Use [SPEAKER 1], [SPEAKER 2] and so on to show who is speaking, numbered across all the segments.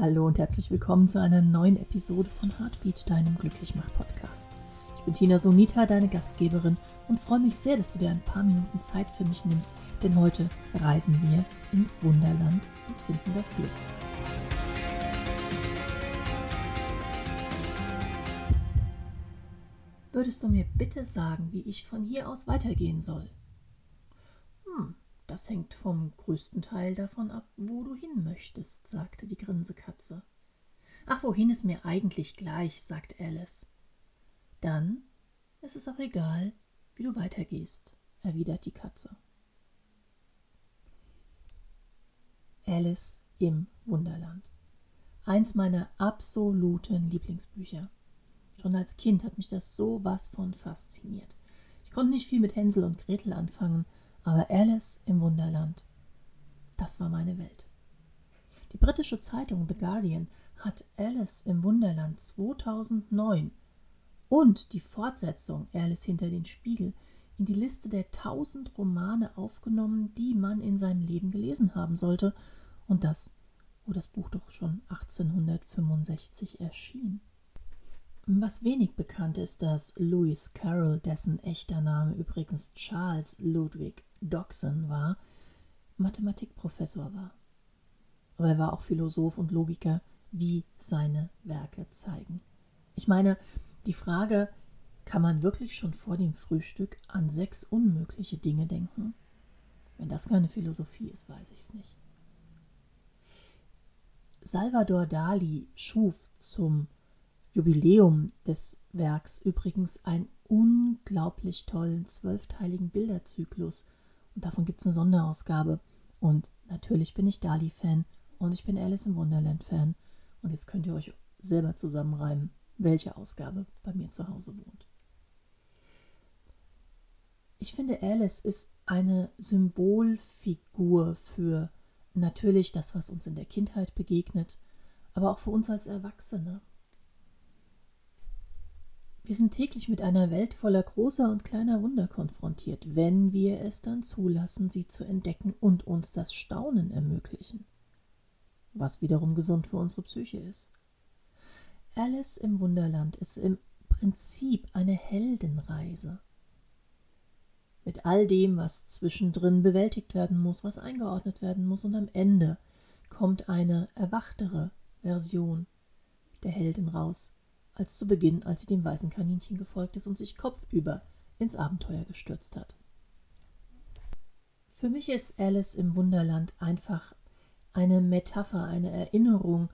[SPEAKER 1] Hallo und herzlich willkommen zu einer neuen Episode von Heartbeat, deinem Glücklichmach-Podcast. Ich bin Tina Sonita, deine Gastgeberin und freue mich sehr, dass du dir ein paar Minuten Zeit für mich nimmst, denn heute reisen wir ins Wunderland und finden das Glück. Würdest du mir bitte sagen, wie ich von hier aus weitergehen soll? Das hängt vom größten Teil davon ab, wo du hin möchtest, sagte die Grinsekatze. Ach, wohin ist mir eigentlich gleich, sagt Alice. Dann ist es auch egal, wie du weitergehst, erwidert die Katze. Alice im Wunderland. Eins meiner absoluten Lieblingsbücher. Schon als Kind hat mich das so was von fasziniert. Ich konnte nicht viel mit Hänsel und Gretel anfangen, aber Alice im Wunderland, das war meine Welt. Die britische Zeitung The Guardian hat Alice im Wunderland 2009 und die Fortsetzung Alice hinter den Spiegel in die Liste der 1000 Romane aufgenommen, die man in seinem Leben gelesen haben sollte, und das, wo das Buch doch schon 1865 erschien. Was wenig bekannt ist, dass Lewis Carroll, dessen echter Name übrigens Charles Ludwig Dodson war, Mathematikprofessor war. Aber er war auch Philosoph und Logiker, wie seine Werke zeigen. Ich meine, die Frage, kann man wirklich schon vor dem Frühstück an sechs unmögliche Dinge denken? Wenn das keine Philosophie ist, weiß ich es nicht. Salvador Dali schuf zum Jubiläum des Werks übrigens einen unglaublich tollen zwölfteiligen Bilderzyklus. Und davon gibt es eine Sonderausgabe. Und natürlich bin ich Dali-Fan und ich bin Alice im Wunderland-Fan. Und jetzt könnt ihr euch selber zusammenreimen, welche Ausgabe bei mir zu Hause wohnt. Ich finde, Alice ist eine Symbolfigur für natürlich das, was uns in der Kindheit begegnet, aber auch für uns als Erwachsene. Wir sind täglich mit einer Welt voller großer und kleiner Wunder konfrontiert, wenn wir es dann zulassen, sie zu entdecken und uns das Staunen ermöglichen, was wiederum gesund für unsere Psyche ist. Alice im Wunderland ist im Prinzip eine Heldenreise. Mit all dem, was zwischendrin bewältigt werden muss, was eingeordnet werden muss, und am Ende kommt eine erwachtere Version der Heldin raus, als zu Beginn, als sie dem weißen Kaninchen gefolgt ist und sich kopfüber ins Abenteuer gestürzt hat. Für mich ist Alice im Wunderland einfach eine Metapher, eine Erinnerung,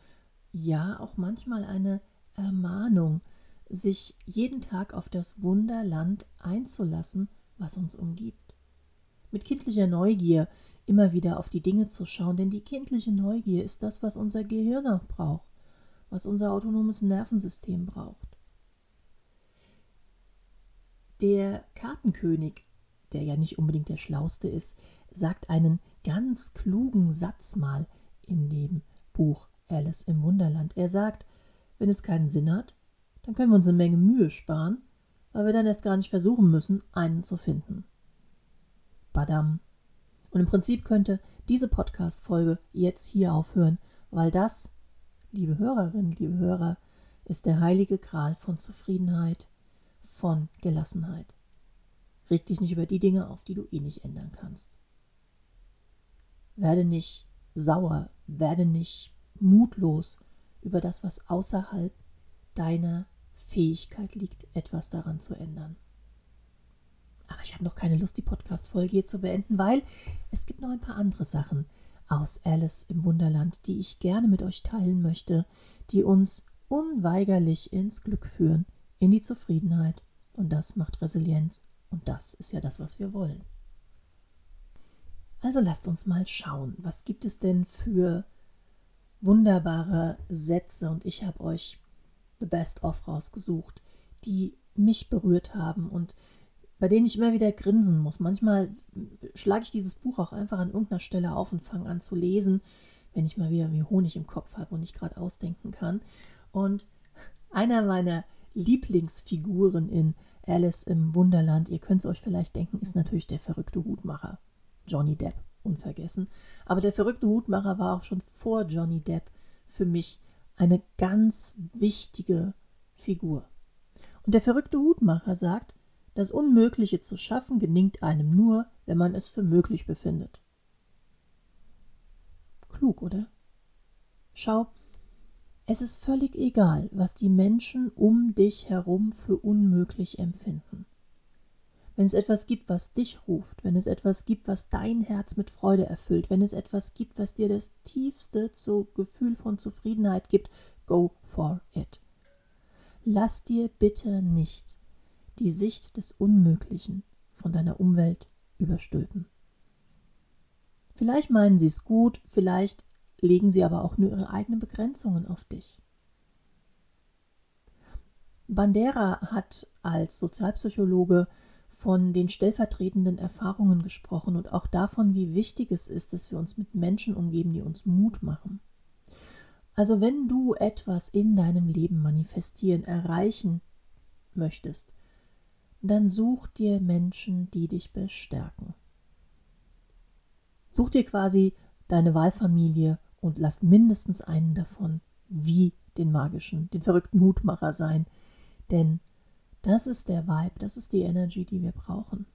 [SPEAKER 1] ja auch manchmal eine Ermahnung, sich jeden Tag auf das Wunderland einzulassen, was uns umgibt. Mit kindlicher Neugier immer wieder auf die Dinge zu schauen, denn die kindliche Neugier ist das, was unser Gehirn auch braucht was unser autonomes Nervensystem braucht. Der Kartenkönig, der ja nicht unbedingt der Schlauste ist, sagt einen ganz klugen Satz mal in dem Buch Alice im Wunderland. Er sagt, wenn es keinen Sinn hat, dann können wir uns eine Menge Mühe sparen, weil wir dann erst gar nicht versuchen müssen, einen zu finden. Badam. Und im Prinzip könnte diese Podcast-Folge jetzt hier aufhören, weil das liebe Hörerinnen, liebe Hörer, ist der heilige Gral von Zufriedenheit, von Gelassenheit. Reg dich nicht über die Dinge auf, die du eh nicht ändern kannst. Werde nicht sauer, werde nicht mutlos über das, was außerhalb deiner Fähigkeit liegt, etwas daran zu ändern. Aber ich habe noch keine Lust, die Podcast-Folge hier zu beenden, weil es gibt noch ein paar andere Sachen, aus Alice im Wunderland, die ich gerne mit euch teilen möchte, die uns unweigerlich ins Glück führen, in die Zufriedenheit. Und das macht Resilienz. Und das ist ja das, was wir wollen. Also lasst uns mal schauen, was gibt es denn für wunderbare Sätze und ich habe euch The Best of rausgesucht, die mich berührt haben und bei denen ich immer wieder grinsen muss. Manchmal schlage ich dieses Buch auch einfach an irgendeiner Stelle auf und fange an zu lesen, wenn ich mal wieder wie Honig im Kopf habe und nicht gerade ausdenken kann. Und einer meiner Lieblingsfiguren in Alice im Wunderland, ihr könnt es euch vielleicht denken, ist natürlich der verrückte Hutmacher. Johnny Depp, unvergessen. Aber der verrückte Hutmacher war auch schon vor Johnny Depp für mich eine ganz wichtige Figur. Und der verrückte Hutmacher sagt, das Unmögliche zu schaffen gelingt einem nur, wenn man es für möglich befindet. Klug, oder? Schau, es ist völlig egal, was die Menschen um dich herum für unmöglich empfinden. Wenn es etwas gibt, was dich ruft, wenn es etwas gibt, was dein Herz mit Freude erfüllt, wenn es etwas gibt, was dir das tiefste so Gefühl von Zufriedenheit gibt, go for it. Lass dir bitte nicht die Sicht des Unmöglichen von deiner Umwelt überstülpen. Vielleicht meinen sie es gut, vielleicht legen sie aber auch nur ihre eigenen Begrenzungen auf dich. Bandera hat als Sozialpsychologe von den stellvertretenden Erfahrungen gesprochen und auch davon, wie wichtig es ist, dass wir uns mit Menschen umgeben, die uns Mut machen. Also wenn du etwas in deinem Leben manifestieren, erreichen möchtest, dann such dir Menschen, die dich bestärken. Such dir quasi deine Wahlfamilie und lasst mindestens einen davon wie den magischen, den verrückten Hutmacher sein. Denn das ist der Vibe, das ist die Energy, die wir brauchen.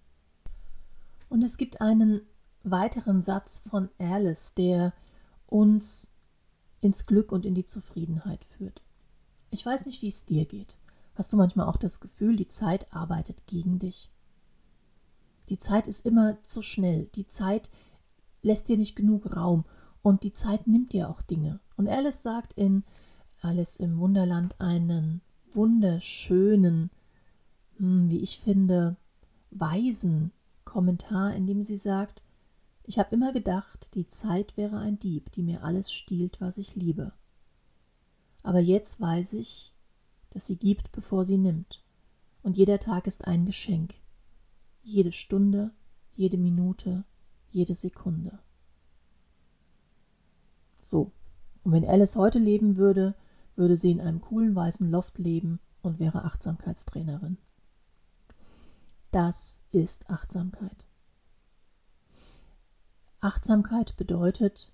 [SPEAKER 1] Und es gibt einen weiteren Satz von Alice, der uns ins Glück und in die Zufriedenheit führt. Ich weiß nicht, wie es dir geht. Hast du manchmal auch das Gefühl, die Zeit arbeitet gegen dich? Die Zeit ist immer zu schnell. Die Zeit lässt dir nicht genug Raum. Und die Zeit nimmt dir auch Dinge. Und Alice sagt in Alice im Wunderland einen wunderschönen, hm, wie ich finde, weisen Kommentar, in dem sie sagt, ich habe immer gedacht, die Zeit wäre ein Dieb, die mir alles stiehlt, was ich liebe. Aber jetzt weiß ich, dass sie gibt, bevor sie nimmt. Und jeder Tag ist ein Geschenk. Jede Stunde, jede Minute, jede Sekunde. So. Und wenn Alice heute leben würde, würde sie in einem coolen weißen Loft leben und wäre Achtsamkeitstrainerin. Das ist Achtsamkeit. Achtsamkeit bedeutet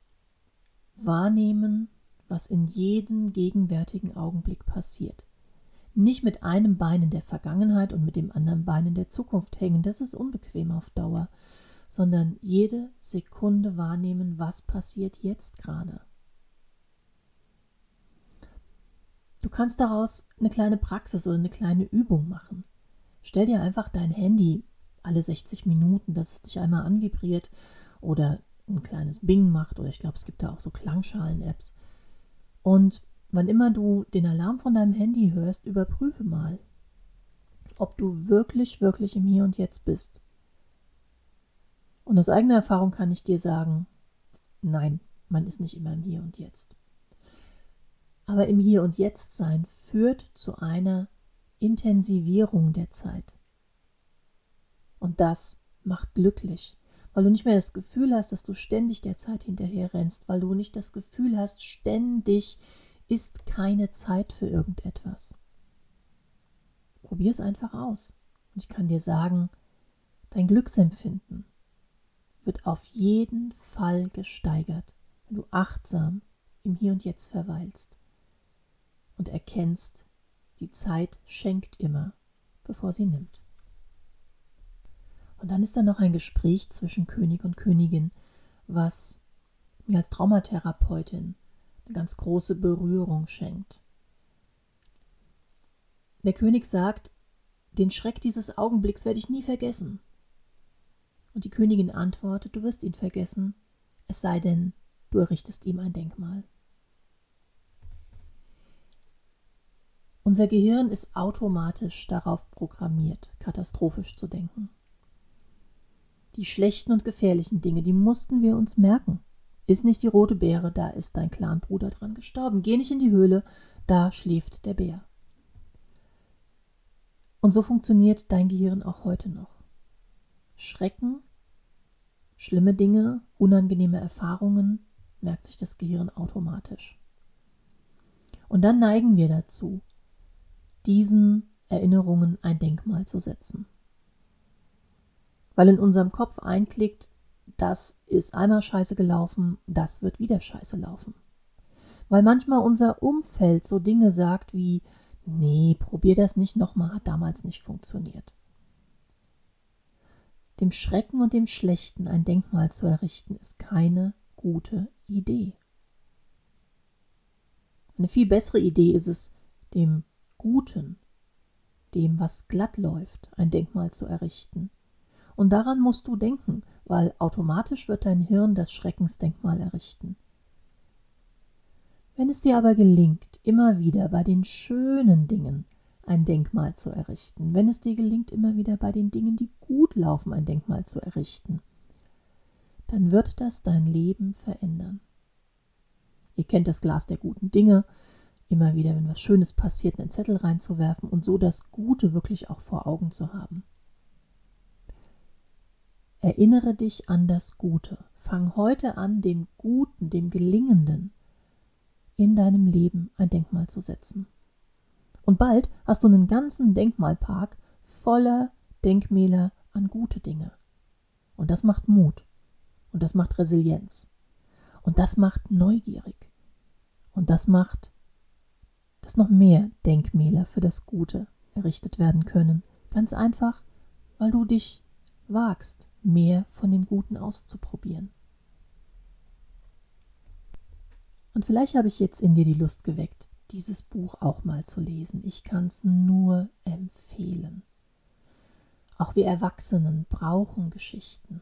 [SPEAKER 1] wahrnehmen, was in jedem gegenwärtigen Augenblick passiert. Nicht mit einem Bein in der Vergangenheit und mit dem anderen Bein in der Zukunft hängen, das ist unbequem auf Dauer, sondern jede Sekunde wahrnehmen, was passiert jetzt gerade. Du kannst daraus eine kleine Praxis oder eine kleine Übung machen. Stell dir einfach dein Handy alle 60 Minuten, dass es dich einmal anvibriert oder ein kleines Bing macht oder ich glaube, es gibt da auch so Klangschalen-Apps. Und wann immer du den Alarm von deinem Handy hörst, überprüfe mal, ob du wirklich, wirklich im Hier und Jetzt bist. Und aus eigener Erfahrung kann ich dir sagen, nein, man ist nicht immer im Hier und Jetzt. Aber im Hier und Jetzt sein führt zu einer Intensivierung der Zeit. Und das macht glücklich, weil du nicht mehr das Gefühl hast, dass du ständig der Zeit hinterher rennst, weil du nicht das Gefühl hast, ständig ist keine Zeit für irgendetwas. Probier es einfach aus. Und ich kann dir sagen, dein Glücksempfinden, wird auf jeden Fall gesteigert, wenn du achtsam im Hier und Jetzt verweilst und erkennst, die Zeit schenkt immer, bevor sie nimmt. Und dann ist da noch ein Gespräch zwischen König und Königin, was mir als Traumatherapeutin ganz große Berührung schenkt. Der König sagt, den Schreck dieses Augenblicks werde ich nie vergessen. Und die Königin antwortet, du wirst ihn vergessen, es sei denn, du errichtest ihm ein Denkmal. Unser Gehirn ist automatisch darauf programmiert, katastrophisch zu denken. Die schlechten und gefährlichen Dinge, die mussten wir uns merken. Ist nicht die rote Beere, da ist dein Clanbruder dran gestorben. Geh nicht in die Höhle, da schläft der Bär. Und so funktioniert dein Gehirn auch heute noch. Schrecken, schlimme Dinge, unangenehme Erfahrungen merkt sich das Gehirn automatisch. Und dann neigen wir dazu, diesen Erinnerungen ein Denkmal zu setzen. Weil in unserem Kopf einklickt, das ist einmal scheiße gelaufen, das wird wieder scheiße laufen. weil manchmal unser Umfeld so Dinge sagt wie, nee, probier das nicht nochmal, hat damals nicht funktioniert. Dem Schrecken und dem Schlechten ein Denkmal zu errichten, ist keine gute Idee. Eine viel bessere Idee ist es, dem Guten, dem, was glatt läuft, ein Denkmal zu errichten. Und daran musst du denken, weil automatisch wird dein Hirn das Schreckensdenkmal errichten. Wenn es dir aber gelingt, immer wieder bei den schönen Dingen ein Denkmal zu errichten, wenn es dir gelingt, immer wieder bei den Dingen, die gut laufen, ein Denkmal zu errichten, dann wird das dein Leben verändern. Ihr kennt das Glas der guten Dinge, immer wieder, wenn was Schönes passiert, einen Zettel reinzuwerfen und so das Gute wirklich auch vor Augen zu haben. Erinnere dich an das Gute. Fang heute an, dem Guten, dem Gelingenden in deinem Leben ein Denkmal zu setzen. Und bald hast du einen ganzen Denkmalpark voller Denkmäler an gute Dinge. Und das macht Mut. Und das macht Resilienz. Und das macht neugierig. Und das macht, dass noch mehr Denkmäler für das Gute errichtet werden können. Ganz einfach, weil du dich wagst, mehr von dem Guten auszuprobieren. Und vielleicht habe ich jetzt in dir die Lust geweckt, dieses Buch auch mal zu lesen. Ich kann es nur empfehlen. Auch wir Erwachsenen brauchen Geschichten.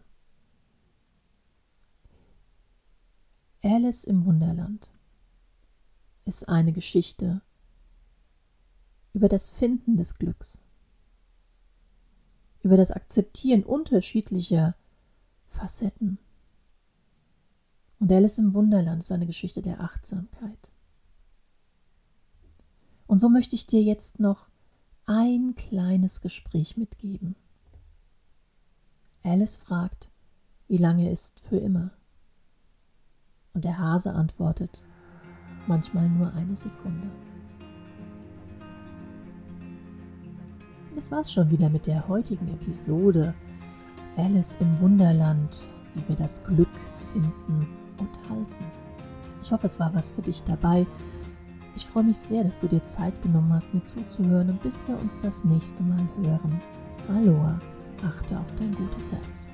[SPEAKER 1] Alice im Wunderland ist eine Geschichte über das Finden des Glücks, über das Akzeptieren unterschiedlicher Facetten und Alice im Wunderland ist eine Geschichte der Achtsamkeit. Und so möchte ich dir jetzt noch ein kleines Gespräch mitgeben. Alice fragt, wie lange ist für immer? Und der Hase antwortet, manchmal nur eine Sekunde. Das war's schon wieder mit der heutigen Episode Alice im Wunderland, wie wir das Glück finden und halten. Ich hoffe, es war was für dich dabei. Ich freue mich sehr, dass du dir Zeit genommen hast, mir zuzuhören und bis wir uns das nächste Mal hören. Aloha, achte auf dein gutes Herz.